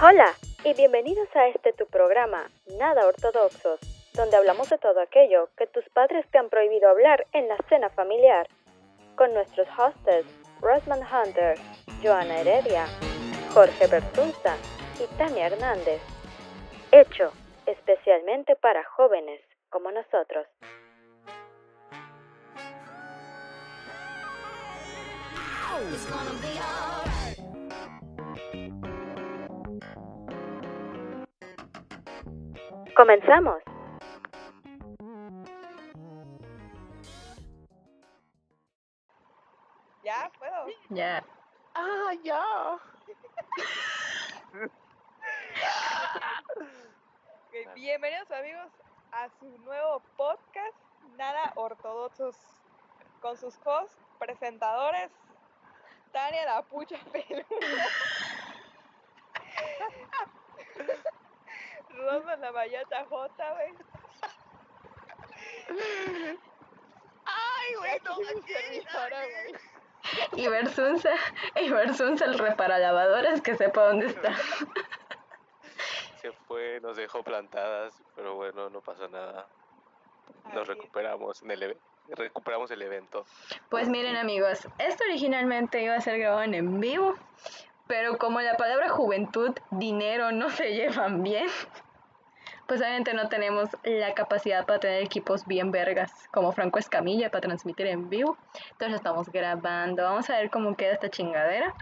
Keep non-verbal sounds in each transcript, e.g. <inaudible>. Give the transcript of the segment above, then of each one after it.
Hola y bienvenidos a este tu programa, Nada Ortodoxos, donde hablamos de todo aquello que tus padres te han prohibido hablar en la cena familiar, con nuestros hostels Rosman Hunter, Joana Heredia, Jorge Bertunza y Tania Hernández. Hecho especialmente para jóvenes como nosotros. Comenzamos. ¿Ya? ¿Puedo? Ya. Ah, ya. Bienvenidos amigos a su nuevo podcast, Nada Ortodoxos, con sus hosts, presentadores, Tania la Pucha Peluda, Rosa la Mayata J, güey. Ay, güey, no me. Y Versunza, y Versunza el reparalavadoras que sepa dónde está. Se fue, nos dejó plantadas, pero bueno, no pasa nada. Nos recuperamos en el recuperamos el evento. Pues miren amigos, esto originalmente iba a ser grabado en vivo, pero como la palabra juventud, dinero no se <laughs> llevan bien, pues obviamente no tenemos la capacidad para tener equipos bien vergas como Franco Escamilla para transmitir en vivo. Entonces lo estamos grabando. Vamos a ver cómo queda esta chingadera.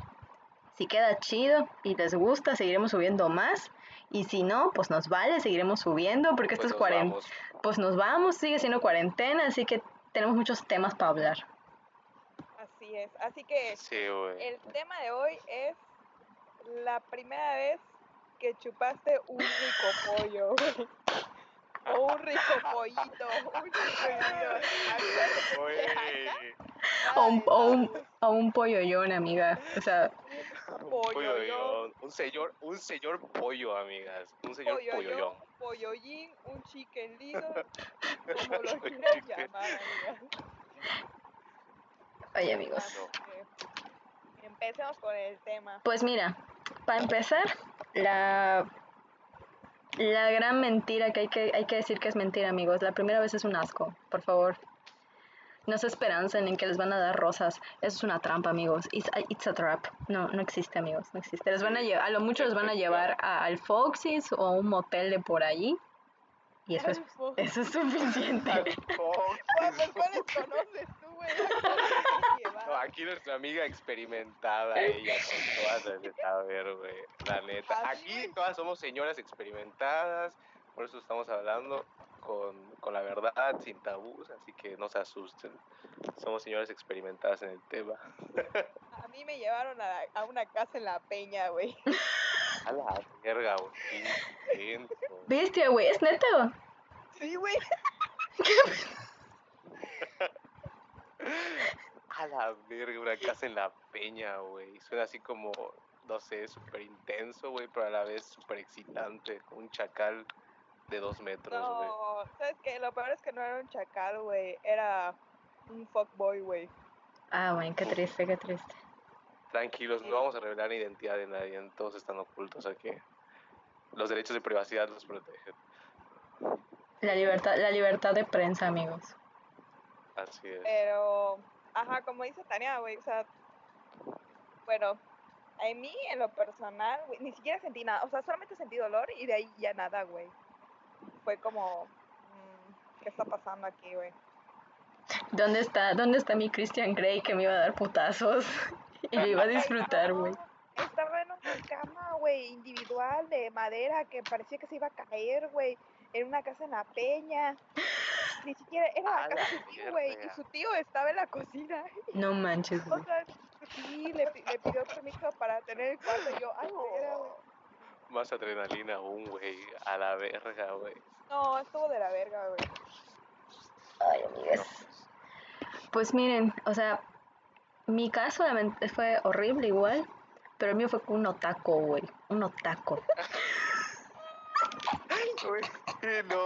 Si queda chido y les gusta, seguiremos subiendo más. Y si no, pues nos vale, seguiremos subiendo porque esto Pues es nos cuarentena. Pues nos vamos, sigue siendo cuarentena, así que tenemos muchos temas para hablar. Así es. Así que Sí, el tema de hoy es la primera vez que chupaste un rico pollo, güey. O un rico pollito, un rico. O un, o un, o un polloyón, amiga. O sea, Un polloyón. polloyón. Un señor, un señor pollo, amigas. Un señor polloyón. polloyón, polloyín, un chicken little, como lo quieras llamar, amiga. oye, amigos. Que Empecemos con el tema. Pues mira, para empezar, la, la gran mentira que hay, que hay que decir que es mentira, amigos. La primera vez es un asco, por favor. No se esperancen en que les van a dar rosas. Eso es una trampa, amigos. It's a, it's a trap. No, no existe, amigos. No existe. Les van a llevar, a lo mucho les van a llevar a- al Foxy's o a un motel de por allí. Y eso es, eso es suficiente. ¿Cuántos cuáles conoces tú, güey? No, aquí nuestra amiga experimentada, ella con todas las de saber, güey. La neta. Así, Aquí todas somos señoras experimentadas, por eso estamos hablando con, con la verdad, sin tabús, así que no se asusten. Somos señoras experimentadas en el tema. A mí me llevaron a, a una casa en la peña, güey. <laughs> A la verga, güey. qué intenso. Bestia, güey, es neta. Sí, güey. A la verga, una casa en la peña, güey. Suena así como, no sé, súper intenso, güey, pero a la vez súper excitante. Un chacal de dos metros, güey. No, ¿sabes qué? Lo peor es que no era un chacal, güey. Era un fuckboy, güey. Ah, güey, qué triste, qué triste. Tranquilos, no vamos a revelar la identidad de nadie, todos están ocultos aquí. Los derechos de privacidad los protegen. La libertad, la libertad de prensa, amigos. Así es. Pero, ajá, como dice Tania, güey, o sea, bueno, a mí en lo personal, güey, ni siquiera sentí nada, o sea, solamente sentí dolor y de ahí ya nada, güey. Fue como, mm, ¿qué está pasando aquí, güey? ¿Dónde está, dónde está mi Christian Grey que me iba a dar putazos? Y lo iba a disfrutar, güey. No, Estaba en una cama, güey, individual de madera que parecía que se iba a caer, güey, en una casa en la peña. Ni siquiera era A la casa de su tío, güey, y su tío estaba en la cocina. No manches, O güey. sea, sí, le, le pidió permiso para tener el cuarto y yo, ay, era, güey. Más adrenalina aún, güey. A la verga, güey. No, estuvo de la verga, güey. Ay, amigas. Pues miren, o sea, mi caso fue horrible igual, pero el mío fue con un otaco, güey. Un otaco. No.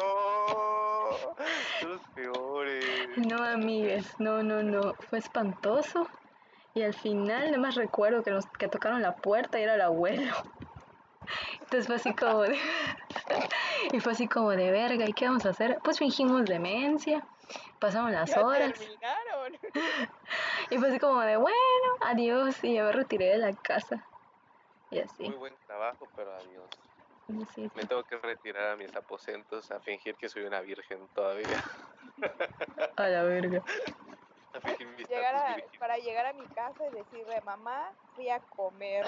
Son los peores. No, amigas, no, no, no. Fue espantoso. Y al final, nada más recuerdo que, nos, que tocaron la puerta y era el abuelo. Entonces fue así como de... <laughs> y fue así como de verga, ¿y qué vamos a hacer? Pues fingimos demencia, pasamos las Ya horas. terminaron. <laughs> Y fue así como de, bueno, adiós. Y yo me retiré de la casa. Y así. Muy buen trabajo, pero adiós. sí, Me tengo que retirar a mis aposentos a fingir que soy una virgen todavía. <laughs> a la verga. A Llegar a- para llegar a mi casa y decirle, mamá, fui a comer.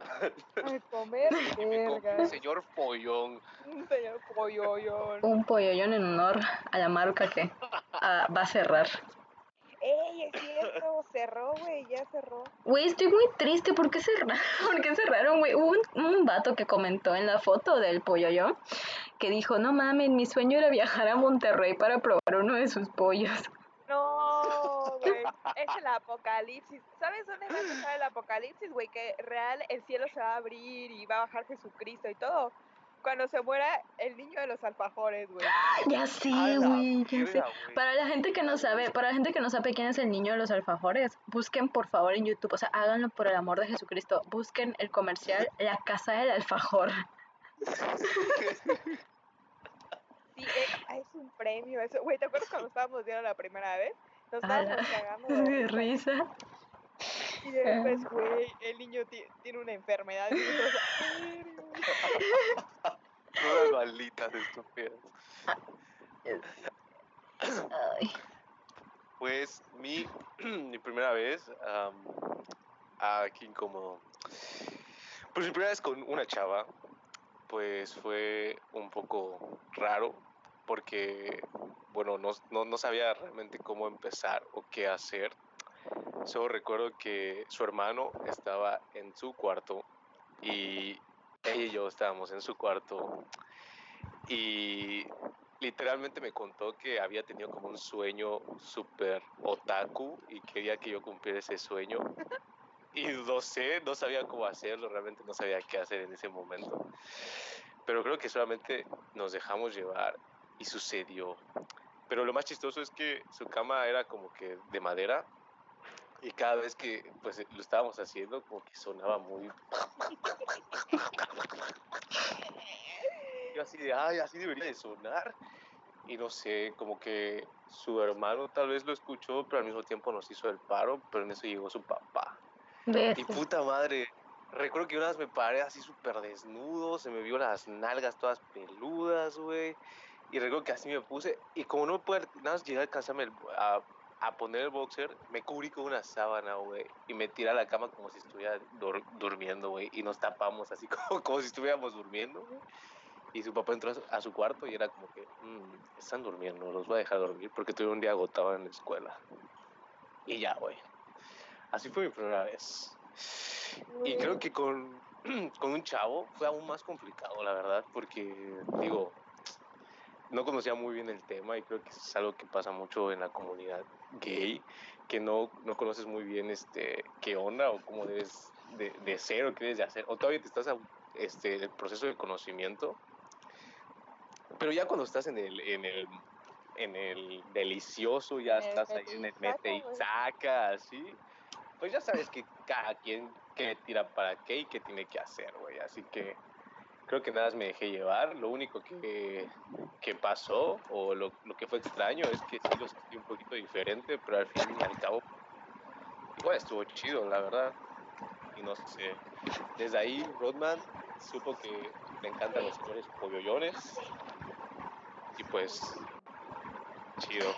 <laughs> Comer, <laughs> verga. Señor Pollón. Un señor polloyón. Un polloyón en honor a la marca que ah, va a cerrar. Ey, es cierto, cerró, güey, ya cerró. Güey, estoy muy triste. ¿Por qué cerraron? <laughs> ¿Por qué cerraron, güey? Hubo un, un vato que comentó en la foto del polloyón que dijo, no mames, mi sueño era viajar a Monterrey para probar uno de sus pollos. Es el apocalipsis. ¿Sabes dónde va a empezar el apocalipsis, güey? Que real el cielo se va a abrir y va a bajar Jesucristo y todo. Cuando se muera el niño de los alfajores, güey. <gasps> Ya sé, A la güey, ya sé. Para la gente que no sabe, para la gente que no sabe quién es el niño de los alfajores, busquen por favor en YouTube, o sea, háganlo por el amor de Jesucristo, busquen el comercial La Casa del Alfajor. <laughs> Sí, eh, es un premio eso. Güey, ¿te acuerdas cuando estábamos viendo la primera vez? Nos estábamos cagando. De risa. Y después, güey, el niño ti- tiene una enfermedad. Y. Unas balitas estúpidas. Ay, Pues mi, <clears throat> mi primera vez, am, aquí como... Pues mi primera vez con una chava, pues fue un poco raro porque, bueno, no, no, no sabía realmente cómo empezar o qué hacer. Solo recuerdo que su hermano estaba en su cuarto y ella y yo estábamos en su cuarto y literalmente me contó que había tenido como un sueño súper otaku y quería que yo cumpliera ese sueño. Y no sé, no sabía cómo hacerlo, realmente no sabía qué hacer en ese momento. Pero creo que solamente nos dejamos llevar y sucedió. Pero lo más chistoso es que su cama era como que de madera y cada vez que pues lo estábamos haciendo como que sonaba muy yo así de ay así debería de sonar y no sé como que su hermano tal vez lo escuchó pero al mismo tiempo nos hizo el paro pero en eso llegó su papá. Y puta madre recuerdo que una vez me paré así súper desnudo se me vio las nalgas todas peludas güey y recuerdo que así me puse y como no pude nada más llegar a alcanzarme a, poner el boxer me cubrí con una sábana güey y me tiré a la cama como si estuviera dur- durmiendo güey y nos tapamos así <laughs> como, como si estuviéramos durmiendo güey. Y su papá entró a su- cuarto y era como que "Mm, están durmiendo los voy a dejar dormir porque tuve un día agotado en la escuela y ya güey. Así fue mi primera vez. Y creo que con, <clears throat> con un chavo fue aún más complicado, la verdad, porque, digo, no conocía muy bien el tema y creo que es algo que pasa mucho en la comunidad gay, que no, no conoces muy bien este, qué onda o cómo debes de, de ser o qué debes de hacer, o todavía te estás en este, el proceso de conocimiento, pero ya cuando estás en el, en el, en el delicioso, ya el estás ahí en el mete y saca, así, pues ya sabes que cada quien que tira para qué y qué tiene que hacer, güey. Así que creo que nada más me dejé llevar. Lo único que, que pasó o lo, lo que fue extraño es que sí lo sentí un poquito diferente, pero al fin y al cabo, igual estuvo chido, la verdad. Y no sé, desde ahí Rodman supo que le encantan los señores polloyones. Y pues, chido.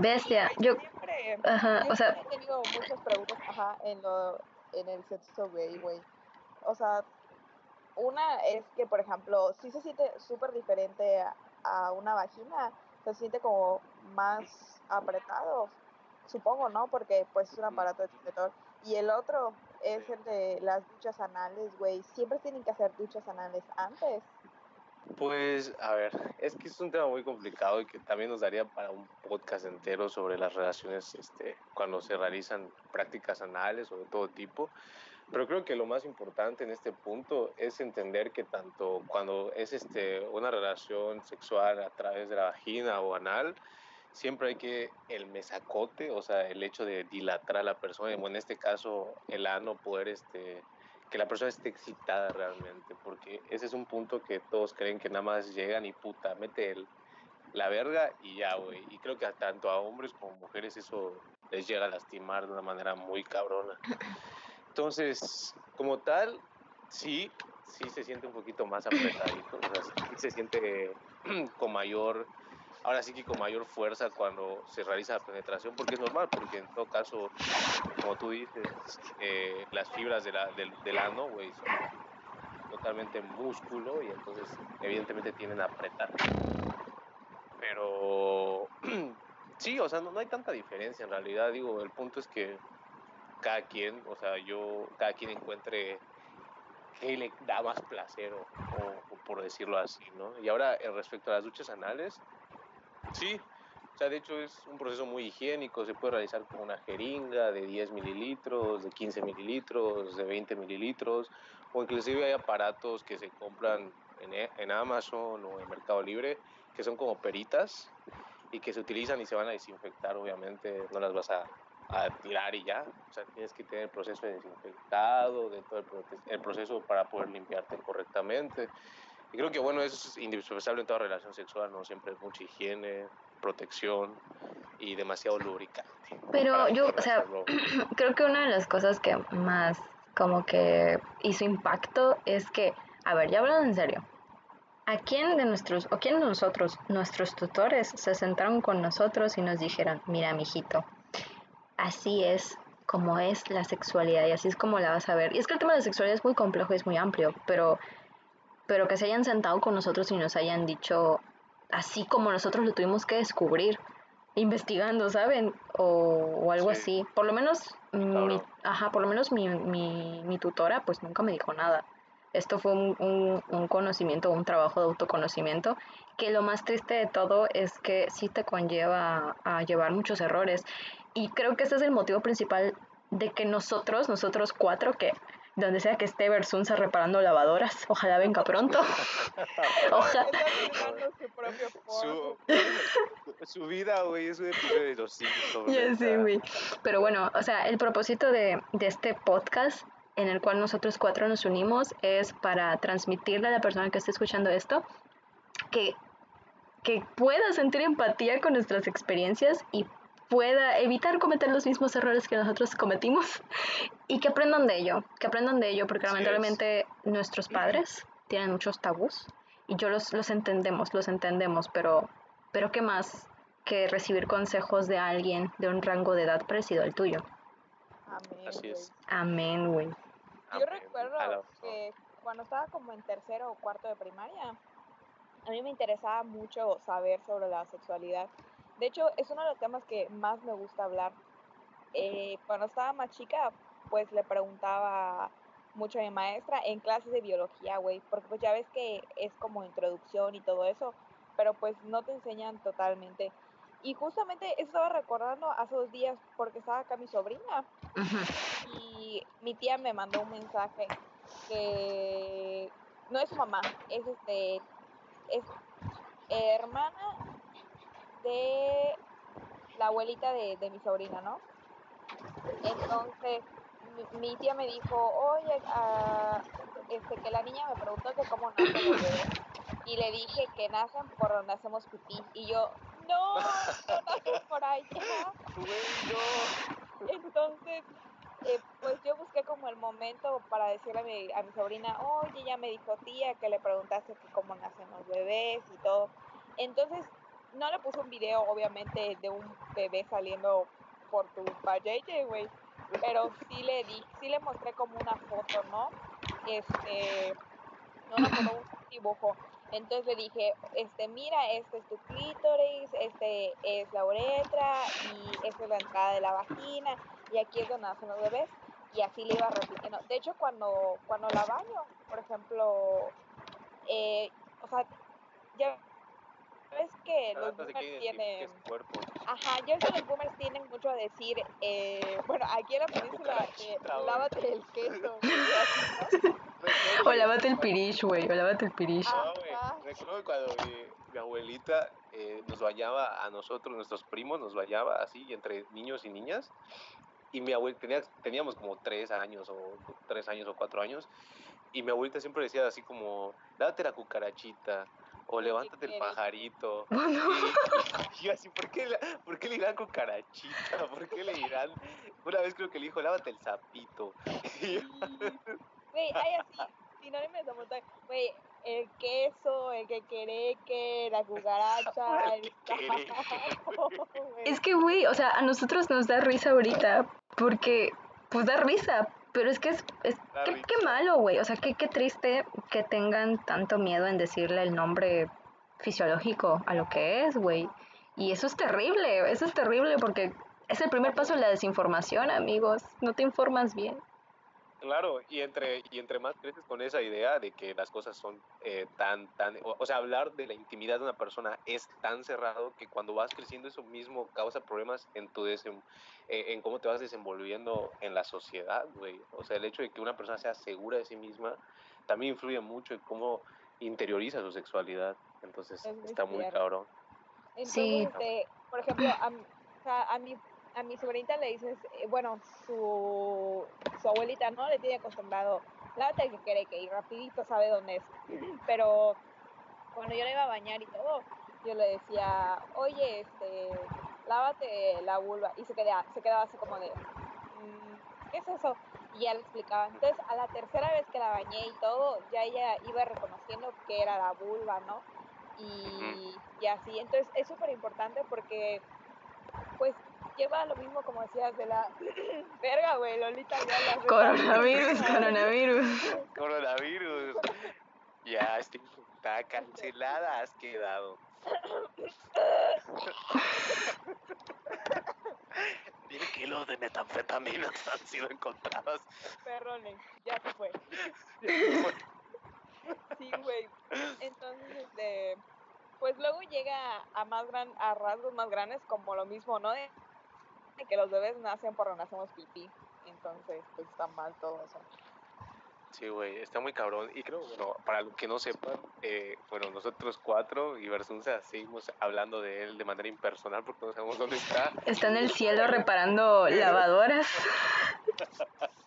Bestia, yo, Siempre, ajá, yo o sea, he tenido muchas preguntas, ajá, en, lo, en el sexo gay, güey. O sea, una es que, por ejemplo, sí se siente súper diferente a, a una vagina, se siente como más apretado, supongo, ¿no? Porque pues es un aparato exterior. Y el otro es el de las duchas anales, güey. Siempre tienen que hacer duchas anales antes. Pues, a ver, es que es un tema muy complicado y que también nos daría para un podcast entero sobre las relaciones este, cuando se realizan prácticas anales o de todo tipo. Pero creo que lo más importante en este punto es entender que tanto cuando es este, una relación sexual a través de la vagina o anal, siempre hay que el mesacote, o sea, el hecho de dilatar a la persona, en este caso el ano, poder este, que la persona esté excitada realmente, porque ese es un punto que todos creen que nada más llegan y puta, mete el, la verga y ya, güey. Y creo que tanto a hombres como mujeres eso les llega a lastimar de una manera muy cabrona. Entonces, como tal, sí, sí se siente un poquito más apretadito, o sea, sí se siente <clears throat> con mayor ahora sí que con mayor fuerza cuando se realiza la penetración, porque es normal, porque en todo caso, como tú dices, eh, las fibras del ano, güey, son totalmente músculo y entonces evidentemente tienen a apretar. Pero <clears throat> sí, o sea, no, no hay tanta diferencia en realidad, digo, el punto es que cada quien, o sea, yo, cada quien encuentre qué le da más placer, o, por decirlo así, ¿no? Y ahora, eh, respecto a las duchas anales, Sí, o sea, de hecho es un proceso muy higiénico, se puede realizar con una jeringa de 10 mililitros, de 15 mililitros, de 20 mililitros, o inclusive hay aparatos que se compran en, e, en Amazon o en Mercado Libre, que son como peritas y que se utilizan y se van a desinfectar, obviamente, no las vas a, a tirar y ya, o sea, tienes que tener el proceso de desinfectado, de todo el, el proceso para poder limpiarte correctamente. Y creo que, bueno, eso es indispensable en toda relación sexual, ¿no? Siempre mucha higiene, protección y demasiado lubricante. Pero yo, o sea, <clears throat> creo que una de las cosas que más como que hizo impacto es que, a ver, ya hablando en serio, ¿a quién de nuestros, o quién de nosotros, nuestros tutores, se sentaron con nosotros y nos dijeron, mira, mijito, así es como es la sexualidad y así es como la vas a ver? Y es que el tema de la sexualidad es muy complejo y es muy amplio, pero pero que se hayan sentado con nosotros y nos hayan dicho, así como nosotros lo tuvimos que descubrir, investigando, ¿saben? O, o algo Sí. así. Por lo menos, mi, ajá, por lo menos mi, mi, mi tutora pues nunca me dijo nada. Esto fue un, un, un conocimiento, un trabajo de autoconocimiento, que lo más triste de todo es que sí te conlleva a llevar muchos errores. Y creo que ese es el motivo principal de que nosotros, nosotros cuatro, que donde sea que esté Versunza reparando lavadoras, ojalá venga pronto. <laughs> Ojalá. <laughs> Su vida, güey, es un episodio de los Simpsons. Ya sé, güey. Pero bueno, o sea, el propósito de, de este podcast en el cual nosotros cuatro nos unimos es para transmitirle a la persona que esté escuchando esto que, que pueda sentir empatía con nuestras experiencias y pueda evitar cometer los mismos errores que nosotros cometimos <laughs> y que aprendan de ello, que aprendan de ello, porque lamentablemente nuestros padres tienen muchos tabús y yo los, los entendemos, los entendemos, pero, pero ¿qué más que recibir consejos de alguien de un rango de edad parecido al tuyo? Amén, Así es. Amén, güey. Yo recuerdo que cuando estaba como en tercero o cuarto de primaria, a mí me interesaba mucho saber sobre la sexualidad. De hecho, es uno de los temas que más me gusta hablar. Eh, cuando estaba más chica, pues le preguntaba mucho a mi maestra en clases de biología, güey, porque pues ya ves que es como introducción y todo eso, pero pues no te enseñan totalmente. Y justamente eso estaba recordando hace dos días porque estaba acá mi sobrina y mi tía me mandó un mensaje que no es su mamá, es este es hermana de la abuelita de, de mi sobrina, ¿no? Entonces mi, mi tía me dijo, oye, ah, este que la niña me preguntó que cómo nacen los bebés y le dije que nacen por donde hacemos pipí y yo, no, no nacen por allá. Entonces, eh, pues yo busqué como el momento para decirle a mi, a mi sobrina, oye, ella me dijo tía que le preguntaste que cómo nacen los bebés y todo. Entonces, no le puse un video, obviamente, de un bebé saliendo por tu valleye, güey. Pero sí le di, sí le mostré como una foto, ¿no? Este, no una foto, un dibujo. Entonces le dije, este, mira, este es tu clítoris, este es la uretra y esta es la entrada de la vagina y aquí es donde nacen los bebés y así le iba repitiendo. De hecho, cuando, cuando la baño, por ejemplo, eh, o sea, ya ves que los Tratas de que boomers tienen, ajá, ya ves que los boomers tienen mucho a decir, eh, bueno, aquí en la península, eh, lávate el queso. <laughs> O lávate el pirish, güey, o lávate el pirish. Ah. Recuerdo que cuando mi, mi abuelita eh, nos bañaba a nosotros, nuestros primos, nos bañaba así, entre niños y niñas. Y mi abuela, tenía, teníamos como tres años o tres años o cuatro años. Y mi abuelita siempre decía así como, date la cucarachita o levántate el pajarito. Y <laughs> yo así, ¿por qué, la- ¿por qué le dirán cucarachita? ¿Por qué le dirán? Una vez creo que le dijo, lávate el sapito. Y Güey, hay así, sinónimos de montón. Güey, el queso, el que que la cucaracha, <laughs> el güey. Es que, güey, o sea, a nosotros nos da risa ahorita porque, pues da risa, pero es que es, es qué, qué malo, güey, o sea, qué, qué triste que tengan tanto miedo en decirle el nombre fisiológico a lo que es, güey. Y eso es terrible, eso es terrible porque es el primer paso de la desinformación, amigos, no te informas bien. Claro, y entre, y entre más creces con esa idea de que las cosas son eh, tan, tan, o, o sea, hablar de la intimidad de una persona es tan cerrado que cuando vas creciendo eso mismo causa problemas en tu desem- eh, en cómo te vas desenvolviendo en la sociedad, güey. O sea, el hecho de que una persona sea segura de sí misma también influye mucho en cómo interioriza su sexualidad. Entonces, Es muy está muy cabrón. Entonces, Sí. este, por ejemplo, a, a mi a mi sobrinita le dices, eh, bueno, su, su abuelita, ¿no? Le tiene acostumbrado, lávate el que quiere que ir rapidito, sabe dónde es. <clears throat> Pero cuando yo le iba a bañar y todo, yo le decía, oye, este, lávate la vulva. Y se quedaba, se quedaba así como de, "Mm, ¿qué es eso? Y ya le explicaba. Entonces, a la tercera vez que la bañé y todo, ya ella iba reconociendo que era la vulva, ¿no? Y, y así. Entonces, es súper importante porque, pues, lleva lo mismo como decías de la <clears throat> verga, güey, Lolita ya la Coronavirus, <laughs> coronavirus. Coronavirus. Ya, estoy está cancelada, has quedado. Mire kilos de metanfetaminas han sido encontradas. Perrones, ya se fue. <laughs> Sí, güey. Entonces, este, pues luego llega a más gran, a rasgos más grandes como lo mismo, ¿no? De, de que los bebés nacen por donde hacemos pipí. Entonces, pues está mal todo eso. Sí, güey, está muy cabrón. Y creo, bueno, para los que no sepan, eh, bueno, nosotros cuatro y Versunza seguimos hablando de él de manera impersonal porque no sabemos dónde está. Está en el cielo reparando lavadoras. <laughs>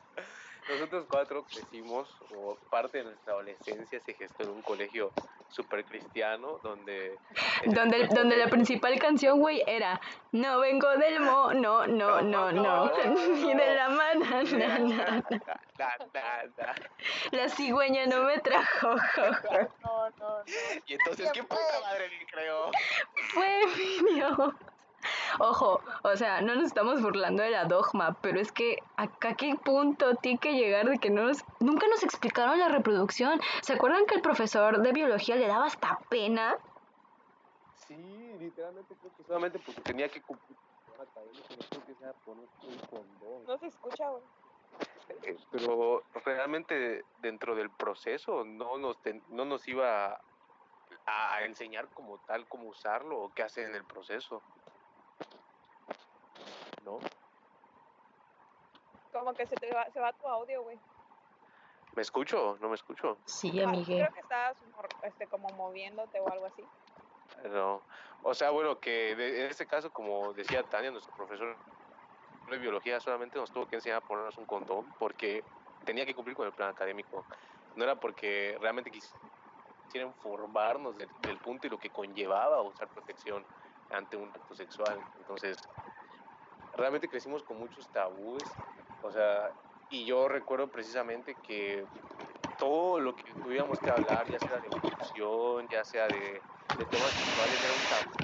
Nosotros cuatro crecimos, o parte de nuestra adolescencia se gestó en un colegio súper cristiano, donde... <laughs> Donde, donde la principal canción, güey, era No vengo del mo, no, no, no, no, <laughs> ni de la mano, na, na, na. Na, na, na. La cigüeña no me trajo, jo, <laughs> jo. No, no, no. Y entonces, ¿qué puta madre le creo? fue niño. Ojo, o sea, no nos estamos burlando de la dogma, pero es que acá qué punto tiene que llegar de que no nos, nunca nos explicaron la reproducción. ¿Se acuerdan que el profesor de biología le daba hasta pena? Sí, literalmente creo que solamente porque tenía que cumplir no creo que sea por un, un condón. No se escucha, güey. Eh, Pero realmente dentro del proceso no nos, ten- no nos iba a, a enseñar como tal cómo usarlo o qué hacer en el proceso. ¿No? Como que se te va, se va tu audio, güey. ¿Me escucho? ¿No me escucho? Sí, Ah, amigue. Creo que estabas este, como moviéndote o algo así. No. O sea, bueno, que de- en este caso, como decía Tania, nuestro profesor de biología solamente nos tuvo que enseñar a ponernos un condón porque tenía que cumplir con el plan académico. No era porque realmente quisieran formarnos del, del punto y lo que conllevaba usar protección ante un acto sexual. Entonces, realmente crecimos con muchos tabúes. O sea, y yo recuerdo precisamente que todo lo que tuviéramos que hablar, ya sea de evolución, ya sea de, de temas sexuales, era un tabú.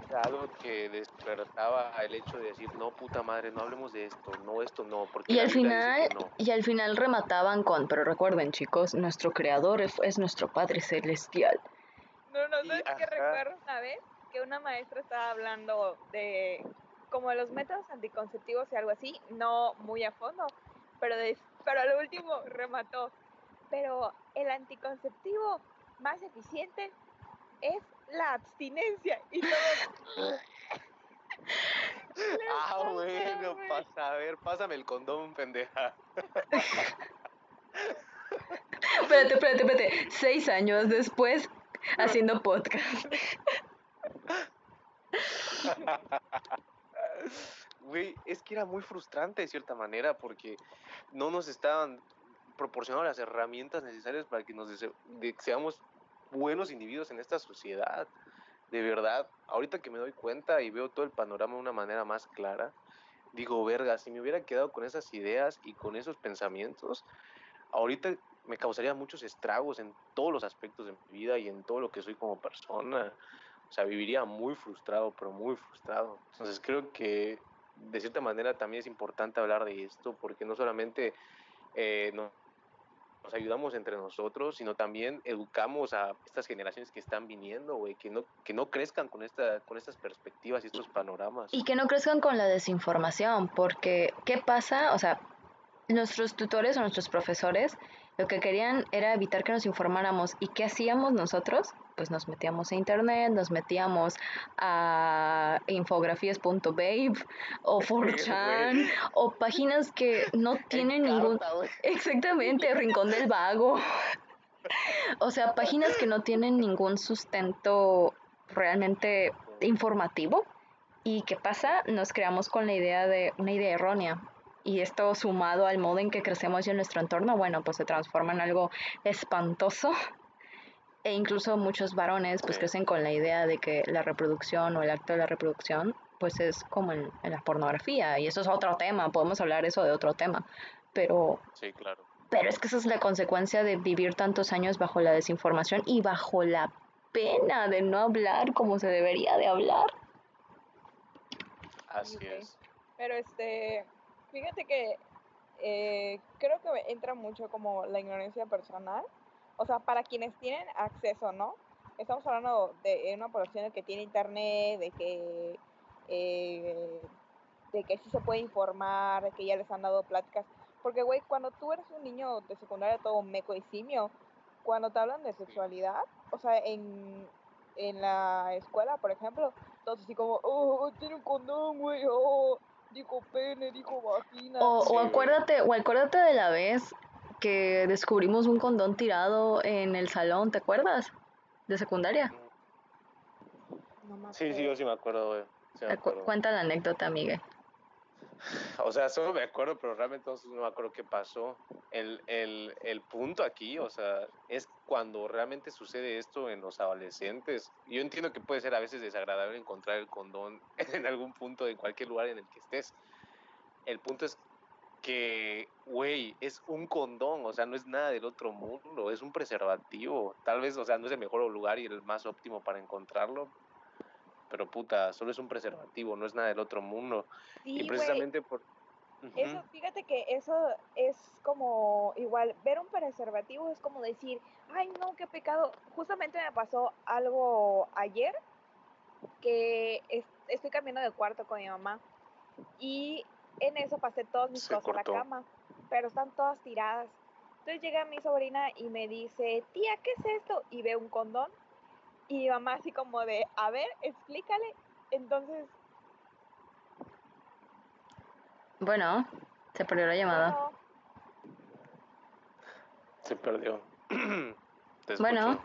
Era algo que despertaba el hecho de decir, no, puta madre, no hablemos de esto, no, esto no, porque Y al final, que no. y al final remataban con, pero recuerden chicos, nuestro creador es, es nuestro Padre Celestial. No, no, Y, ¿sabes qué ajá. recuerdo una vez? Que una maestra estaba hablando de como los métodos anticonceptivos y algo así, no muy a fondo, pero de, pero al último remató. Pero el anticonceptivo más eficiente es la abstinencia y todo. <laughs> Ah, bueno, pasa, a ver, pásame el condón, pendeja. Espérate, espérate, espérate. Seis años después, haciendo podcast. <laughs> Güey, es que era muy frustrante de cierta manera porque no nos estaban proporcionando las herramientas necesarias para que nos seamos buenos individuos en esta sociedad. De verdad, ahorita que me doy cuenta y veo todo el panorama de una manera más clara, digo, verga, si me hubiera quedado con esas ideas y con esos pensamientos, ahorita me causaría muchos estragos en todos los aspectos de mi vida y en todo lo que soy como persona. O sea, viviría muy frustrado, pero muy frustrado. Entonces creo que de cierta manera también es importante hablar de esto porque no solamente eh, no- nos ayudamos entre nosotros, sino también educamos a estas generaciones que están viniendo, güey, que no, que no crezcan con, esta, con estas perspectivas y estos panoramas. Y que no crezcan con la desinformación, porque ¿qué pasa? O sea, nuestros tutores o nuestros profesores lo que querían era evitar que nos informáramos. ¿Y qué hacíamos nosotros? Pues nos metíamos a internet, nos metíamos a infografías.babe o <laughs> 4chan o páginas que no <laughs> tienen ningún... Exactamente, Rincón del Vago. O sea, páginas que no tienen ningún sustento realmente informativo. ¿Y qué pasa? Nos creamos con la idea de una idea errónea. Y esto sumado al modo en que crecemos y en nuestro entorno, bueno, pues se transforma en algo espantoso. E incluso muchos varones pues crecen con la idea de que la reproducción o el acto de la reproducción pues es como en, en la pornografía. Y eso es otro tema, podemos hablar eso de otro tema. Pero Sí, claro. pero es que esa es la consecuencia de vivir tantos años bajo la desinformación y bajo la pena de no hablar como se debería de hablar. Así es. Pero este, fíjate que eh, creo que entra mucho como la ignorancia personal. O sea, para quienes tienen acceso, ¿no? Estamos hablando de una población que tiene internet, de que, eh, de que sí se puede informar, de que ya les han dado pláticas. Porque, güey, cuando tú eres un niño de secundaria todo meco y simio, cuando te hablan de sexualidad, o sea, en, en la escuela, por ejemplo, todos así como, oh, tiene un condón, güey, oh, dijo pene, dijo vagina. O, Sí, o güey. acuérdate, o acuérdate de la vez que descubrimos un condón tirado en el salón, ¿te acuerdas? De secundaria. No me Sí, sí, yo sí me acuerdo, güey. Sí me Acu- acuerdo. Cuenta la anécdota, Miguel. O sea, solo me acuerdo, pero realmente no me acuerdo qué pasó. El, el, el punto aquí, o sea, es cuando realmente sucede esto en los adolescentes. Yo entiendo que puede ser a veces desagradable encontrar el condón <laughs> en algún punto, en cualquier lugar en el que estés. El punto es que, güey, es un condón, o sea, no es nada del otro mundo, es un preservativo. Tal vez, o sea, no es el mejor lugar y el más óptimo para encontrarlo, pero puta, solo es un preservativo, no es nada del otro mundo. Sí, y precisamente por... Eso, fíjate que eso es como igual, ver un preservativo es como decir, ay no, qué pecado. Justamente me pasó algo ayer que es- estoy cambiando de cuarto con mi mamá y en eso pasé todas mis Se cosas a cortó. la cama, pero están todas tiradas. Entonces llega mi sobrina y me dice, tía, ¿qué es esto? Y ve un condón y mi mamá así como de, a ver, explícale. Entonces, Bueno, se perdió la llamada. bueno, Se perdió. <clears throat> Te Bueno.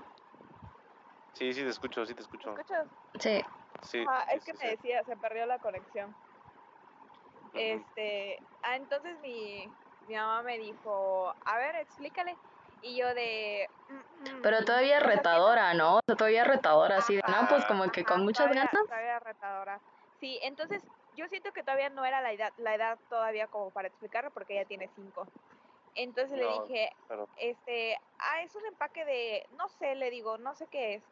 Sí, sí, te escucho, sí te ¿me escucho. escuchas? Sí, Sí, Ah, sí, es que sí, me sí. decía, se perdió la conexión. Este, ah, entonces mi, mi mamá me dijo, a ver, explícale. Y yo de... "Mm, mm, pero todavía o sea, retadora, ¿no? O sea, todavía retadora, así de, no, pues como que con muchas todavía- ganas. Todavía retadora. Sí, entonces yo siento que todavía no era la edad, la edad todavía como para explicarlo porque ella tiene cinco. Entonces le dije, pero- este, ah, es un empaque de, no sé, le digo, no sé qué es.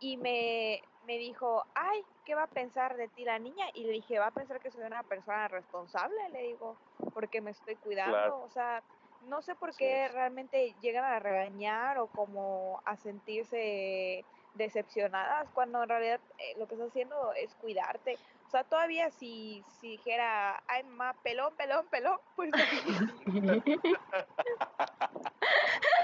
Y me, me dijo, ay, ¿qué va a pensar de ti la niña? Y le dije, va a pensar que soy una persona responsable, le digo, porque me estoy cuidando. Claro. O sea, no sé por qué realmente llegan a regañar o como a sentirse decepcionadas cuando en realidad eh, lo que estás haciendo es cuidarte. O sea, todavía si, si dijera, ay, mamá, pelón, pelón, pelón, <laughs> pues. <laughs> <laughs>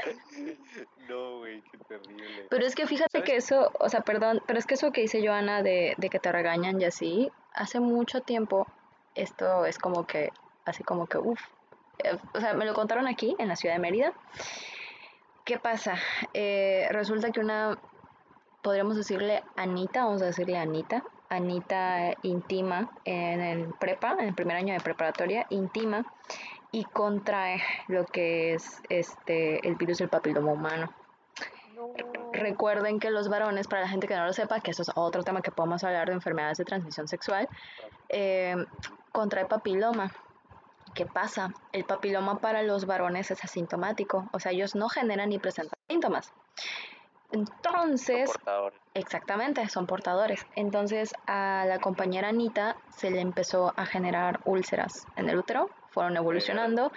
<laughs> No, güey, qué terrible. Pero es que fíjate ¿Sabes? que eso, o sea, perdón, pero es que eso que dice Joana de, de que te regañan y así, hace mucho tiempo esto es como que, así como que, uff, o sea, me lo contaron aquí, en la ciudad de Mérida. ¿Qué pasa? Eh, resulta que una, podríamos decirle Anita, vamos a decirle Anita, Anita intima en el prepa, en el primer año de preparatoria, intima y contrae lo que es este el virus del papiloma humano. Recuerden que los varones, para la gente que no lo sepa, que eso es otro tema que podemos hablar de enfermedades de transmisión sexual, eh, contrae papiloma. ¿Qué pasa? El papiloma para los varones es asintomático, o sea, ellos no generan ni presentan síntomas. Entonces, exactamente, son portadores. Entonces a la compañera Anita se le empezó a generar úlceras en el útero, fueron evolucionando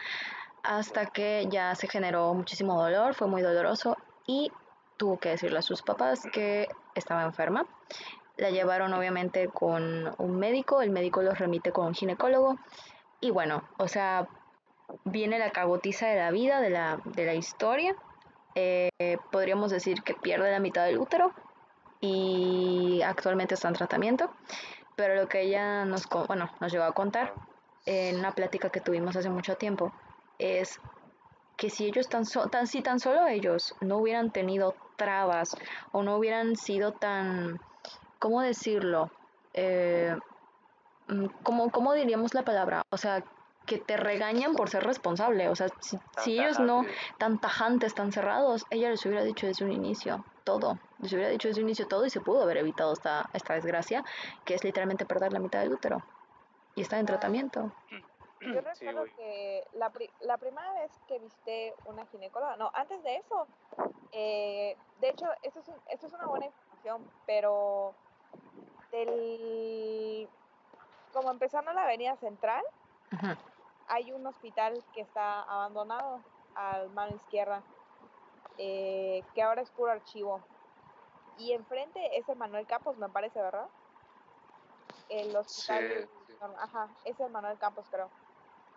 hasta que ya se generó muchísimo dolor, fue muy doloroso y tuvo que decirle a sus papás que estaba enferma. La llevaron obviamente con un médico, el médico los remite con un ginecólogo y bueno, o sea, viene la cagotiza de la vida, de la, de la historia. Eh, podríamos decir que pierde la mitad del útero y actualmente está en tratamiento. Pero lo que ella nos, bueno, nos llegó a contar en una plática que tuvimos hace mucho tiempo es que si ellos tan, tan si tan solo ellos no hubieran tenido trabas o no hubieran sido tan, ¿cómo decirlo? Eh, mm, ¿cómo, ¿Cómo diríamos la palabra? O sea, que te regañan por ser responsable. O sea, si, ellos no, tan tajantes, tan cerrados, ella les hubiera dicho desde un inicio todo. Les hubiera dicho desde un inicio todo y se pudo haber evitado esta, esta desgracia, que es literalmente perder la mitad del útero. Y está en tratamiento. Yo recuerdo que la, la, primera vez que viste una ginecóloga, no, antes de eso, eh, de hecho, esto es, esto es una buena información, pero del, como empezando la avenida central, hay un hospital que está abandonado al mano izquierda, eh, que ahora es puro archivo. Y enfrente es el Manuel Campos, me parece, ¿verdad? El hospital. Ajá, es el Manuel Campos, creo.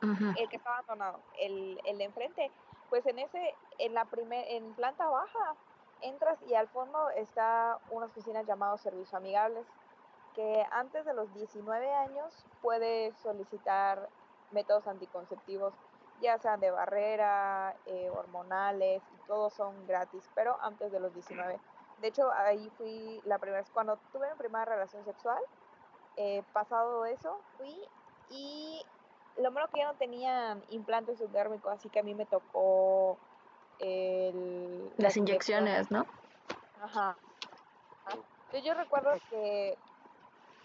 El que está abandonado. El, el de enfrente. Pues en ese, en la primer, en planta baja, entras y al fondo está una oficina llamada Servicios Amigables, que antes de los 19 años puede solicitar métodos anticonceptivos, ya sean de barrera, eh, hormonales, y todos son gratis, pero antes de los 19. De hecho, ahí fui la primera vez, cuando tuve mi primera relación sexual, eh, pasado eso, fui y lo malo que ya no tenían implantes subdérmicos, así que a mí me tocó el, las inyecciones, ¿no? Ajá. yo recuerdo que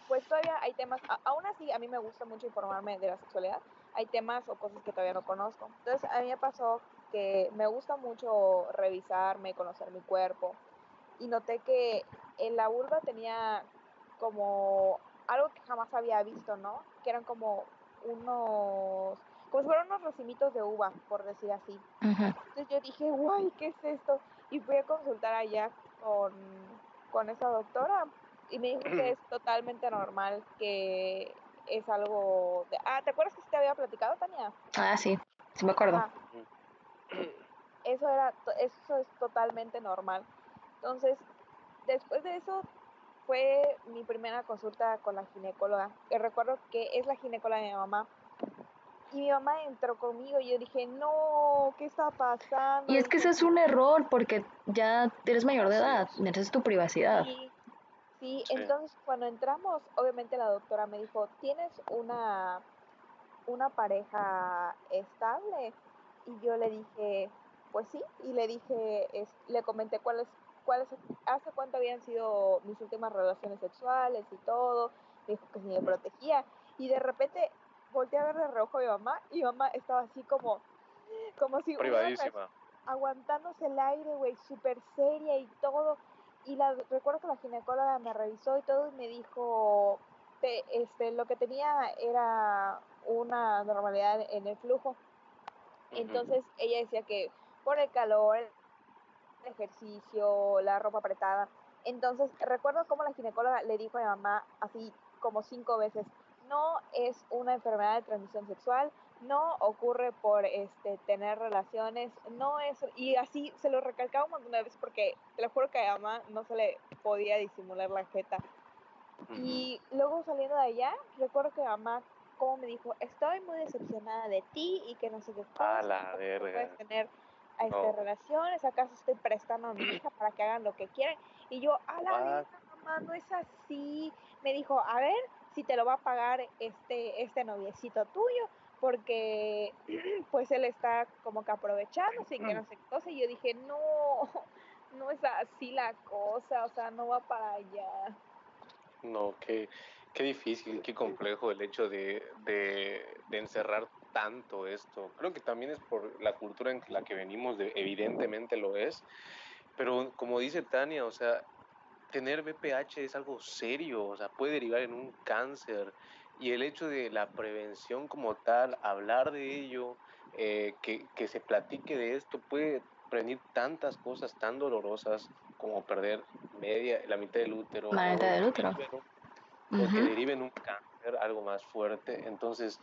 pues todavía hay temas, aún así a mí me gusta mucho informarme de la sexualidad, hay temas o cosas que todavía no conozco. Entonces a mí me pasó que me gusta mucho revisarme, conocer mi cuerpo y noté que en la vulva tenía como algo que jamás había visto, ¿no? Que eran como unos, como si fueran unos racimitos de uva, por decir así. Entonces yo dije, guay, ¿qué es esto? Y fui a consultar allá con, con esa doctora y me dijo que es totalmente normal, que es algo... De... Ah, ¿te acuerdas que te había platicado, Tania? Ah, sí, sí me acuerdo. Eso, era, eso es totalmente normal. Entonces, después de eso, fue mi primera consulta con la ginecóloga. Y recuerdo que es la ginecóloga de mi mamá. Y mi mamá entró conmigo y yo dije, no, ¿qué está pasando? Y es que ese es un error porque ya eres mayor de edad, necesitas tu privacidad. Sí, Sí, entonces cuando entramos, obviamente la doctora me dijo, ¿tienes una, una pareja estable? Y yo le dije, pues sí, y le dije, es, le comenté cuáles, cuáles, hace cuánto habían sido mis últimas relaciones sexuales y todo, me dijo que si me protegía, y de repente volteé a ver de reojo a mi mamá, y mi mamá estaba así como, como si... Privadísima. Aguantándose el aire, güey, súper seria y todo, y la, recuerdo que la ginecóloga me revisó y todo y me dijo, este, lo que tenía era una normalidad en el flujo. Entonces ella decía que por el calor, el ejercicio, la ropa apretada. Entonces recuerdo cómo la ginecóloga le dijo a mi mamá así como cinco veces, no es una enfermedad de transmisión sexual, no ocurre por este tener relaciones, no es y así se lo recalcaba un montón de veces porque te lo juro que a mamá no se le podía disimular la jeta. Y luego saliendo de allá, recuerdo que mamá como me dijo, estoy muy decepcionada de ti y que no sé qué cosa, la puedes tener este, relaciones, acaso estoy prestando a mi hija para que hagan lo que quieran. Y yo, a la vida, mamá, no es así. Me dijo, a ver si te lo va a pagar este, este noviecito tuyo, porque <clears throat> pues él está como que aprovechando, sin que no se cosa. Y yo dije, no, <laughs> no es así la cosa, o sea, no va para allá. No, qué, qué difícil, qué complejo el hecho de, de, de encerrar tanto esto. Creo que también es por la cultura en la que venimos, de, evidentemente lo es, pero como dice Tania, o sea, tener BPH es algo serio, o sea, puede derivar en un cáncer. Y el hecho de la prevención como tal, hablar de ello, eh, que, que, se platique de esto, puede prevenir tantas cosas tan dolorosas como perder media, la mitad del útero. La mitad del útero. O uh -huh. que derive en un cáncer, algo más fuerte. Entonces,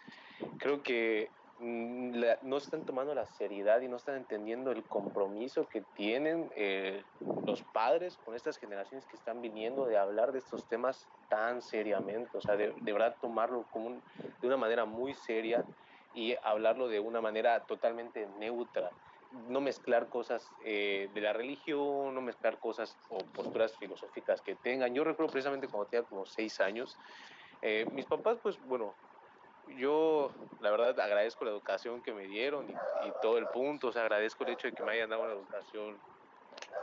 creo que Mm, la, no están tomando la seriedad y no están entendiendo el compromiso que tienen eh, los padres con estas generaciones que están viniendo de hablar de estos temas tan seriamente, o sea, de, de verdad tomarlo como un, de una manera muy seria y hablarlo de una manera totalmente neutra, no mezclar cosas eh, de la religión, no mezclar cosas o posturas filosóficas que tengan. Yo recuerdo precisamente cuando tenía como seis años, eh, mis papás, pues bueno, yo la verdad agradezco la educación que me dieron y, todo el punto, o sea, agradezco el hecho de que me hayan dado una educación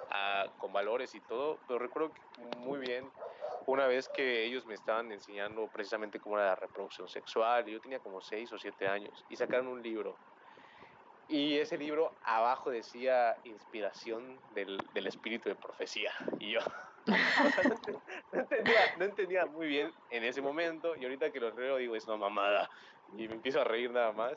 a, con valores y todo, pero recuerdo muy bien una vez que ellos me estaban enseñando precisamente cómo era la reproducción sexual, yo tenía como 6 o 7 años, y sacaron un libro, y ese libro abajo decía inspiración del, del espíritu de profecía, y yo... <laughs> O sea, no, entendía, no, entendía, muy bien en ese momento y ahorita que lo leo digo es una mamada y me empiezo a reír nada más.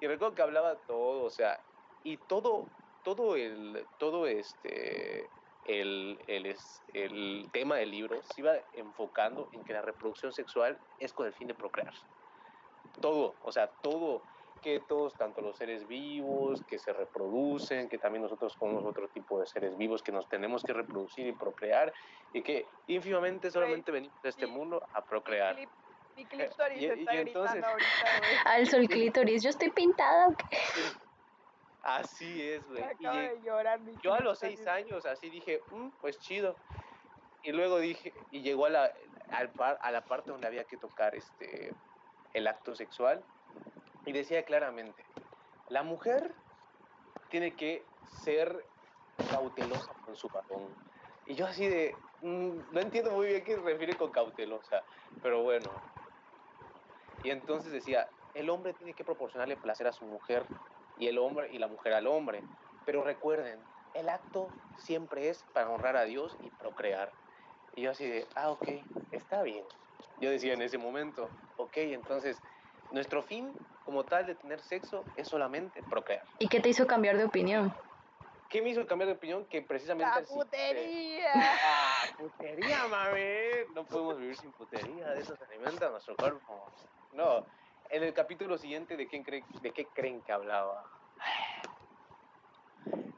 Y recuerdo que hablaba todo o sea y todo todo el todo este el, el, el tema del libro se iba enfocando en que la reproducción sexual es con el fin de procrear. Todo o sea todo tanto los seres vivos que se reproducen, que también nosotros somos otro tipo de seres vivos que nos tenemos que reproducir y procrear, y que ínfimamente solamente venimos a este mundo a procrear. Mi, mi clítoris y, está y entonces, ahorita, güey. <laughs> Alzo el clítoris, yo estoy pintada. Así es, güey. De mi Yo a los seis años así dije, mmm, pues chido. Y luego dije, y llegó a la, al par, a la parte donde había que tocar este, el acto sexual y decía claramente, la mujer tiene que ser cautelosa con su varón. Y yo así de, mmm, no entiendo muy bien qué se refiere con cautelosa, pero bueno. Y entonces decía, el hombre tiene que proporcionarle placer a su mujer y el hombre y la mujer al hombre. Pero recuerden, el acto siempre es para honrar a Dios y procrear. Y yo así de, ah, ok, está bien. Yo decía en ese momento, ok, entonces nuestro fin como tal de tener sexo es solamente procrear. ¿Y qué te hizo cambiar de opinión? ¿Qué me hizo cambiar de opinión? Que precisamente... ¡La putería! ¡Ah, putería, mami! No podemos vivir sin putería, de eso se alimenta nuestro cuerpo. No, en el capítulo siguiente, ¿de, quién cree, de qué creen que hablaba?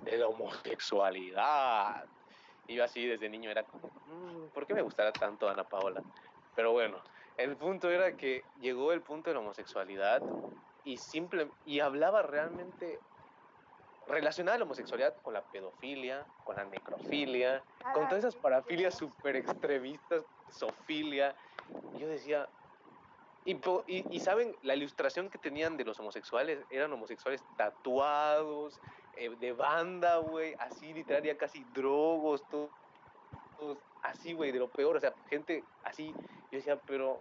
De la homosexualidad. Y yo así desde niño era como, mmm, ¿por qué me gustará tanto Ana Paola? Pero bueno, el punto era que llegó el punto de la homosexualidad y, simple, y hablaba realmente relacionada la homosexualidad con la pedofilia, con la necrofilia, ah, con todas esas parafilias súper extremistas, sofilia. Y yo decía, y, y, y, saben, la ilustración que tenían de los homosexuales eran homosexuales tatuados, eh, de banda, güey, así literal, casi drogos, todo, todos así, güey, de lo peor, o sea, gente así. Yo decía, pero,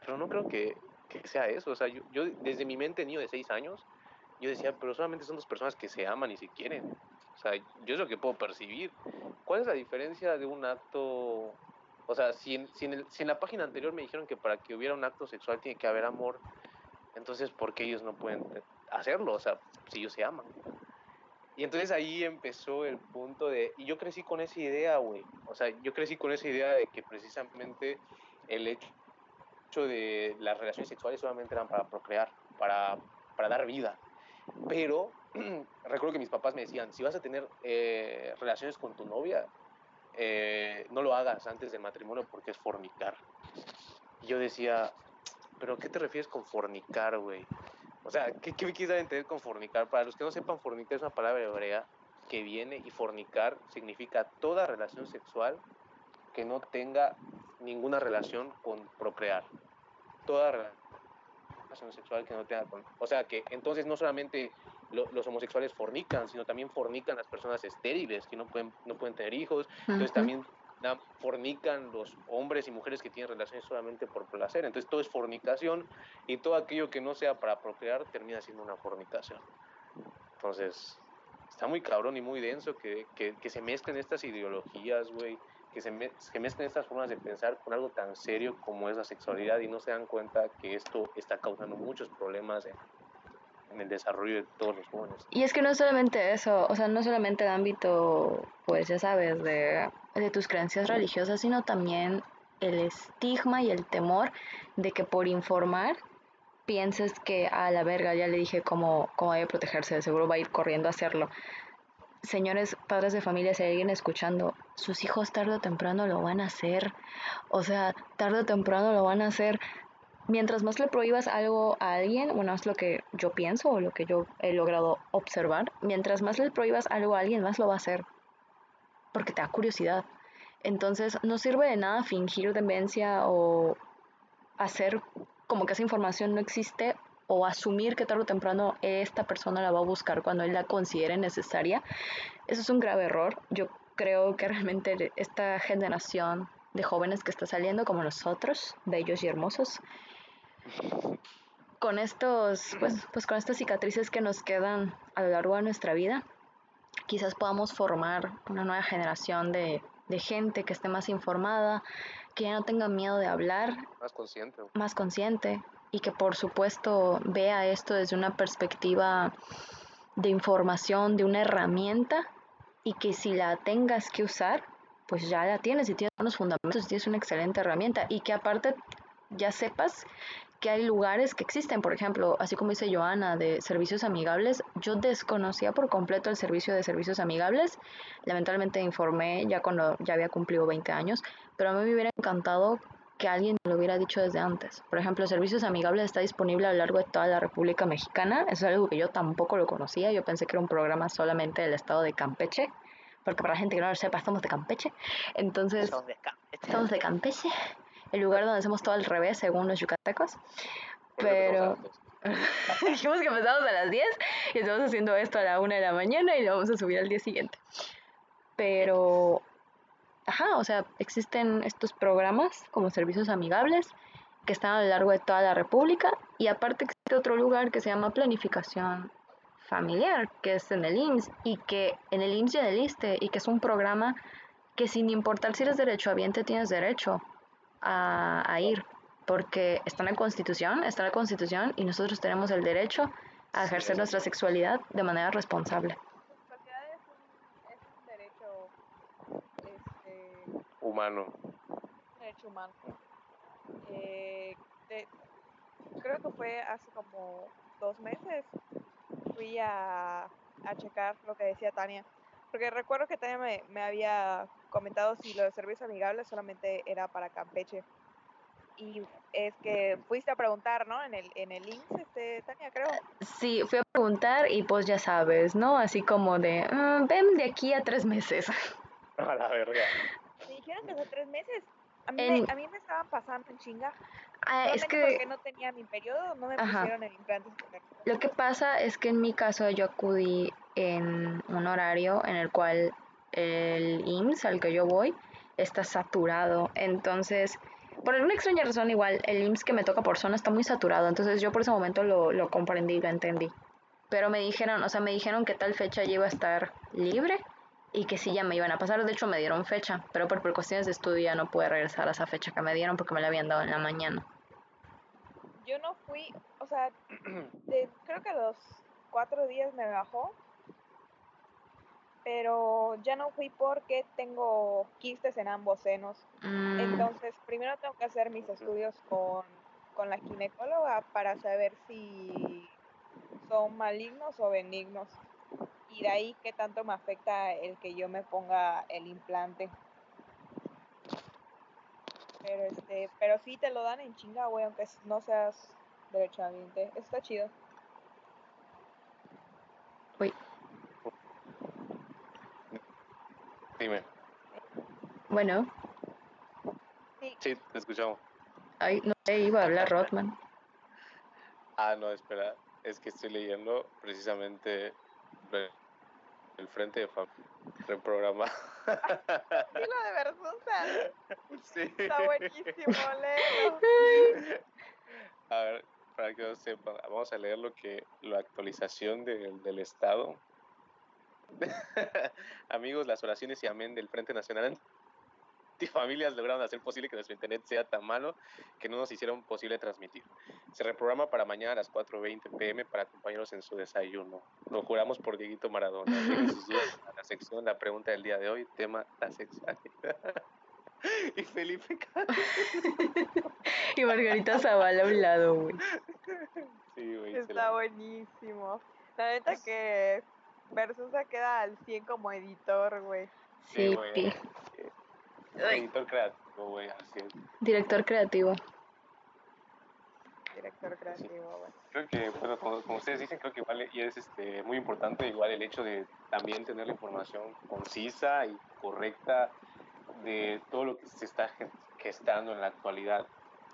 pero no creo que, que sea eso, o sea, yo, yo desde mi mente niño de seis años, yo decía, pero solamente son dos personas que se aman y se quieren. O sea, yo es lo que puedo percibir. ¿Cuál es la diferencia de un acto? O sea, si en, si, en el, si en la página anterior me dijeron que para que hubiera un acto sexual tiene que haber amor, entonces, ¿por qué ellos no pueden hacerlo? O sea, si ellos se aman. Y entonces ahí empezó el punto de... Y yo crecí con esa idea, güey. O sea, yo crecí con esa idea de que precisamente el hecho de las relaciones sexuales solamente eran para procrear, para, para dar vida. Pero <clears throat> recuerdo que mis papás me decían, si vas a tener eh, relaciones con tu novia, eh, no lo hagas antes del matrimonio porque es fornicar. Y yo decía, ¿pero qué te refieres con fornicar, güey? O sea, ¿qué, qué me quieres entender con fornicar? Para los que no sepan, fornicar es una palabra hebrea que viene y fornicar significa toda relación sexual que no tenga ninguna relación con procrear. Toda relación sexual que no tenga con... O sea que entonces no solamente los homosexuales fornican, sino también fornican las personas estériles que no pueden, no pueden tener hijos. Entonces también fornican los hombres y mujeres que tienen relaciones solamente por placer. Entonces todo es fornicación y todo aquello que no sea para procrear termina siendo una fornicación. Entonces está muy cabrón y muy denso que, que, que se mezclen estas ideologías, güey, que se, mezclen estas formas de pensar con algo tan serio como es la sexualidad y no se dan cuenta que esto está causando muchos problemas en, el desarrollo de todos los jóvenes. Y es que no solamente eso, o sea, no solamente el ámbito, pues ya sabes, de, tus creencias religiosas, sino también el estigma y el temor de que por informar pienses que a la verga ya le dije cómo, cómo debe protegerse, seguro va a ir corriendo a hacerlo. Señores padres de familia, si alguien escuchando, sus hijos tarde o temprano lo van a hacer. O sea, tarde o temprano lo van a hacer mientras más le prohíbas algo a alguien, bueno, es lo que yo pienso o lo que yo he logrado observar, mientras más le prohíbas algo a alguien, más lo va a hacer. Porque te da curiosidad. Entonces, no sirve de nada fingir demencia o hacer como que esa información no existe o asumir que tarde o temprano esta persona la va a buscar cuando él la considere necesaria. Eso es un grave error. Yo creo que realmente esta generación de jóvenes que está saliendo como nosotros, bellos y hermosos, con estos, pues, pues con estas cicatrices que nos quedan a lo largo de nuestra vida, quizás podamos formar una nueva generación de, de gente que esté más informada, que ya no tenga miedo de hablar. Más consciente. Más consciente. Y que por supuesto vea esto desde una perspectiva de información, de una herramienta, y que si la tengas que usar, pues ya la tienes y tienes unos fundamentos y tienes una excelente herramienta. Y que aparte ya sepas que hay lugares que existen, por ejemplo, así como dice Joana, de servicios amigables, yo desconocía por completo el servicio de servicios amigables, lamentablemente informé ya cuando ya había cumplido 20 años, pero a mí me hubiera encantado que alguien me lo hubiera dicho desde antes. Por ejemplo, Servicios Amigables está disponible a lo largo de toda la República Mexicana. Eso es algo que yo tampoco lo conocía. Yo pensé que era un programa solamente del estado de Campeche. Porque para la gente que no lo sepa, estamos de Campeche. Entonces, Somos de Campeche. estamos de Campeche el lugar donde hacemos todo al revés según los yucatecos. Pero <laughs> dijimos que empezamos a las 10 y estamos haciendo esto a la 1 de la mañana y lo vamos a subir al día siguiente. Pero, ajá, o sea, existen estos programas como servicios amigables que están a lo largo de toda la República y aparte existe otro lugar que se llama planificación familiar, que es en el IMSS y que en el IMSS y en el ISTE y que es un programa que sin importar si eres derechohabiente tienes derecho a, ir, porque está en la Constitución, está en la Constitución y nosotros tenemos el derecho a ejercer nuestra sexualidad de manera responsable. La sexualidad es un, es un derecho este, Humano. un derecho humano. Eh, de- creo que fue hace como dos meses. Fui a, a checar lo que decía Tania. Porque recuerdo que Tania me, me había comentado si lo de servicios amigables solamente era para Campeche. Y es que fuiste a preguntar, ¿no? En el, en el IMSS, este, Tania, creo. Sí, fui a preguntar y pues ya sabes, ¿no? Así como de, "Mm, ven de aquí a tres meses. <laughs> A la verga. Que hace tres meses. A mí, En- me, a mí me estaban pasando en chinga. Ah, es Solamente porque que no tenía mi periodo, no me Ajá. pusieron el implante. lo que pasa es que en mi caso yo acudí en un horario en el cual el IMSS al que yo voy está saturado. Entonces, por alguna extraña razón, igual el IMSS que me toca por zona está muy saturado. Entonces, yo por ese momento lo, lo comprendí, lo entendí. Pero me dijeron, o sea, me dijeron que tal fecha ya iba a estar libre y que sí ya me iban a pasar. De hecho, me dieron fecha, pero por, por cuestiones de estudio ya no pude regresar a esa fecha que me dieron porque me la habían dado en la mañana. Yo no fui, o sea, <clears throat> de- creo que a los cuatro días me bajó. Pero ya no fui porque tengo quistes en ambos senos. Mm, Entonces, primero tengo que hacer mis estudios con, con la ginecóloga para saber si son malignos o benignos. Y de ahí qué tanto me afecta el que yo me ponga el implante. Pero este, pero sí te lo dan en chinga, güey, aunque no seas derechohabiente. Está chido. uy, Dime. bueno, Sí, te escuchamos. Ay, no sé, iba a hablar Rodman. Ah, no, espera. Es que estoy leyendo precisamente re- el frente de familia reprograma. <laughs> Sí, lo de Versusa. sí. Está buenísimo, léelo. A ver, para que no sepan, vamos a leer lo que la actualización del, del Estado. <laughs> Amigos, las oraciones y amén del Frente Nacional <laughs> Antifamilias lograron hacer posible que nuestro internet sea tan malo que no nos hicieron posible transmitir. Se reprograma para mañana a las 4.20 pm para acompañarlos en su desayuno. Lo juramos por Dieguito Maradona. <laughs> Sus dudas a la sección, la pregunta del día de hoy, tema la sexualidad. <laughs> y Felipe. Y Margarita Zavala a un lado, güey. Sí, güey. Está la- buenísimo. La neta que Versusa queda al 100 como editor, güey. Sí, güey. Editor creativo, güey, así es. Director creativo. Director creativo, güey. Creo que, bueno, como, como ustedes dicen, creo que igual y es este, muy importante igual el hecho de también tener la información concisa y correcta de todo lo que se está ge- gestando en la actualidad.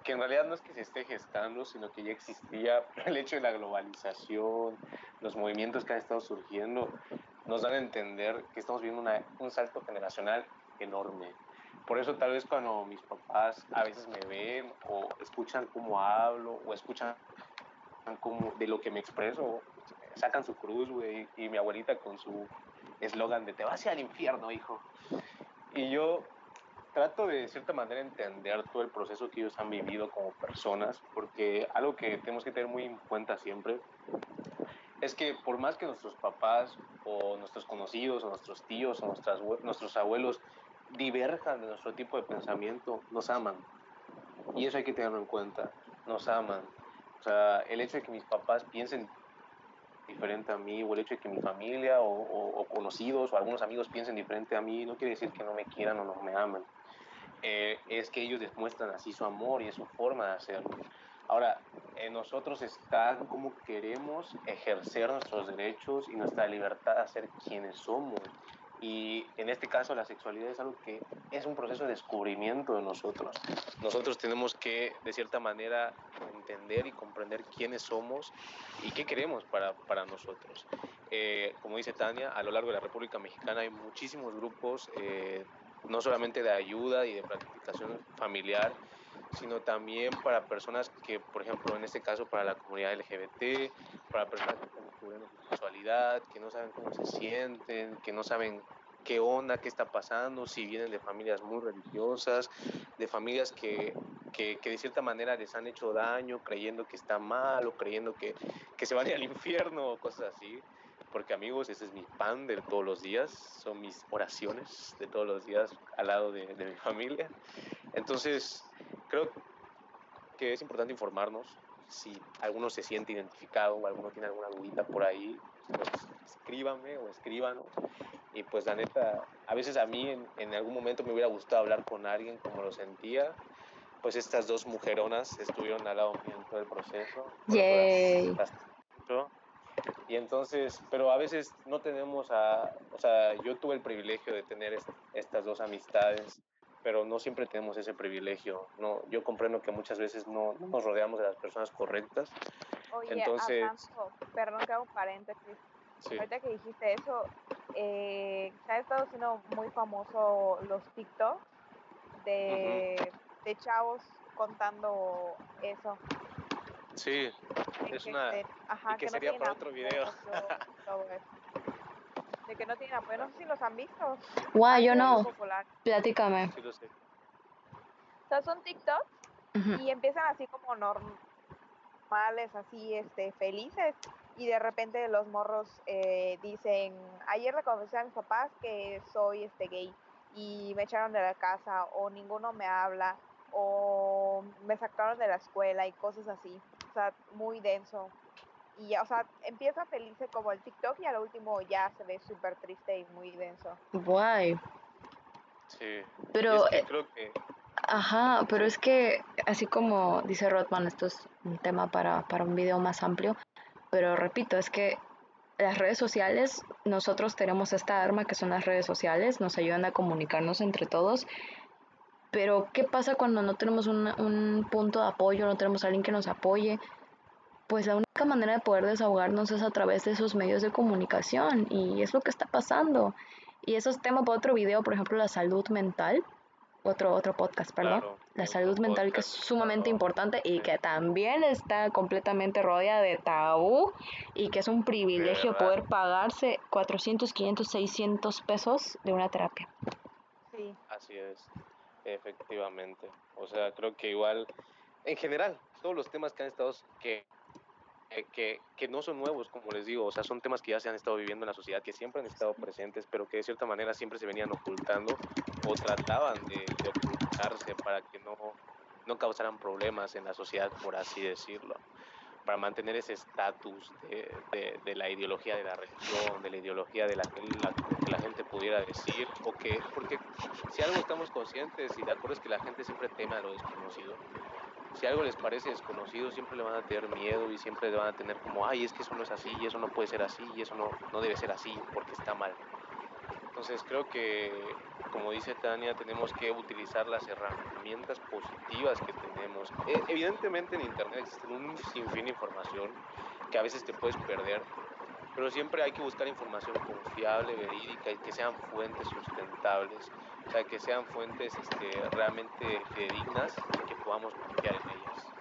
Que en realidad no es que se esté gestando, sino que ya existía <laughs> el hecho de la globalización, los movimientos que han estado surgiendo, nos dan a entender que estamos viviendo una- un salto generacional enorme. Por eso tal vez cuando mis papás a veces me ven o escuchan cómo hablo o escuchan como de lo que me expreso, sacan su cruz, güey, y mi abuelita con su eslogan de te vas al infierno, hijo. Y yo trato de, de cierta manera entender todo el proceso que ellos han vivido como personas, porque algo que tenemos que tener muy en cuenta siempre es que por más que nuestros papás o nuestros conocidos o nuestros tíos o nuestras, nuestros abuelos diverjan de nuestro tipo de pensamiento, nos aman. Y eso hay que tenerlo en cuenta, nos aman. O sea, el hecho de que mis papás piensen diferente a mí, o el hecho de que mi familia o, conocidos o algunos amigos piensen diferente a mí, no quiere decir que no me quieran o no me amen. Eh, es que ellos demuestran así su amor y su forma de hacerlo. Ahora, en nosotros está cómo queremos ejercer nuestros derechos y nuestra libertad a ser quienes somos. Y en este caso la sexualidad es algo que es un proceso de descubrimiento de nosotros. Nosotros tenemos que, de cierta manera, entender y comprender quiénes somos y qué queremos para, para nosotros. Eh, como dice Tania, a lo largo de la República Mexicana hay muchísimos grupos, eh, no solamente de ayuda y de planificación familiar, sino también para personas que, por ejemplo, en este caso para la comunidad LGBT, para personas descubriendo su sexualidad, que no saben cómo se sienten, que no saben qué onda, qué está pasando, si vienen de familias muy religiosas, de familias que, que, que de cierta manera les han hecho daño, creyendo que está mal o creyendo que, que se van al infierno o cosas así. Porque amigos, ese es mi pan de todos los días, son mis oraciones de todos los días al lado de, de mi familia. Entonces, creo que es importante informarnos. Si alguno se siente identificado o alguno tiene alguna dudita por ahí, pues escríbanme o escríbanos. Y pues la neta, a veces a mí en, en algún momento me hubiera gustado hablar con alguien como lo sentía. Pues estas dos mujeronas estuvieron al lado mío en todo el proceso. Yay. las- las. Y entonces, pero a veces no tenemos a, o sea, yo tuve el privilegio de tener est- estas dos amistades, pero no siempre tenemos ese privilegio. No, yo comprendo que muchas veces no, no nos rodeamos de las personas correctas. Oye, Entonces- hablando, perdón que hago un paréntesis. Sí. Ahorita que dijiste eso, eh, se ha estado haciendo muy famoso los TikToks de, de chavos contando eso. Sí, Es que una- este, ajá, y que sería para otro video. todo eso. De que no tienen apoyo, no sé si los han visto. Guau, han yo no. Platícame. sí lo sé. O sea, son TikToks Ujú. y empiezan así como normales, así este, felices. Y de repente los morros eh, dicen, ayer le confesé a mis papás que soy este gay y me echaron de la casa o ninguno me habla o me sacaron de la escuela y cosas así. O sea, muy denso. Y ya, o sea, empieza feliz como el TikTok y al último ya se ve súper triste y muy denso. Guay. Sí. Pero, es que eh, creo que Ajá, pero es que, así como dice Rodman, esto es un tema para, para un video más amplio, pero repito, es que las redes sociales, nosotros tenemos esta arma que son las redes sociales, nos ayudan a comunicarnos entre todos, Pero, ¿qué pasa cuando no tenemos un punto de apoyo, no tenemos a alguien que nos apoye? Pues la única manera de poder desahogarnos es a través de esos medios de comunicación y es lo que está pasando. Y eso es tema para otro video, por ejemplo, la salud mental otro, otro podcast, perdón. la salud mental que es sumamente importante y que también está completamente rodeada de tabú y que es un privilegio poder pagarse 400, 500, 600 pesos de una terapia. Sí. Así es, efectivamente. O sea, creo que igual, en general, todos los temas que han estado, que que, que, no son nuevos, como les digo, o sea, son temas que ya se han estado viviendo en la sociedad, que siempre han estado presentes, pero que de cierta manera siempre se venían ocultando o trataban de, ocultarse para que no, no causaran problemas en la sociedad, por así decirlo, para mantener ese estatus de, de, la ideología de la religión, de la ideología de la, que la gente pudiera decir, o que, porque si algo estamos conscientes y de acuerdo es que la gente siempre teme a lo desconocido, si algo les parece desconocido, siempre le van a tener miedo y siempre le van a tener como, ay, es que eso no es así y eso no puede ser así y eso no, no debe ser así porque está mal. Entonces creo que, como dice Tania, tenemos que utilizar las herramientas positivas que tenemos. E, evidentemente en Internet existe un sinfín de información que a veces te puedes perder, pero siempre hay que buscar información confiable, verídica y que sean fuentes sustentables, o sea, que sean fuentes este, realmente dignas y que podamos confiar en ellas.